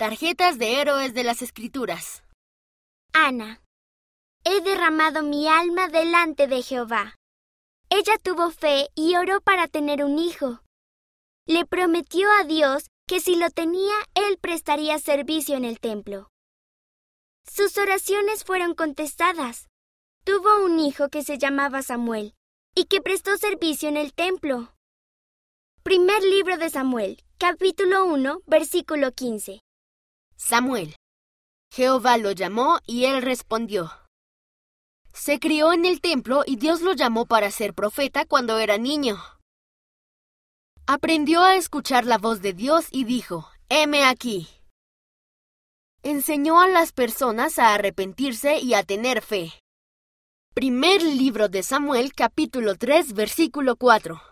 Tarjetas de héroes de las escrituras. Ana. He derramado mi alma delante de Jehová. Ella tuvo fe y oró para tener un hijo. Le prometió a Dios que si lo tenía, él prestaría servicio en el templo. Sus oraciones fueron contestadas. Tuvo un hijo que se llamaba Samuel y que prestó servicio en el templo. Primer libro de Samuel, capítulo 1, versículo 15. Samuel. Jehová lo llamó y él respondió. Se crió en el templo y Dios lo llamó para ser profeta cuando era niño. Aprendió a escuchar la voz de Dios y dijo, heme aquí. Enseñó a las personas a arrepentirse y a tener fe. Primer libro de Samuel capítulo 3 versículo 4.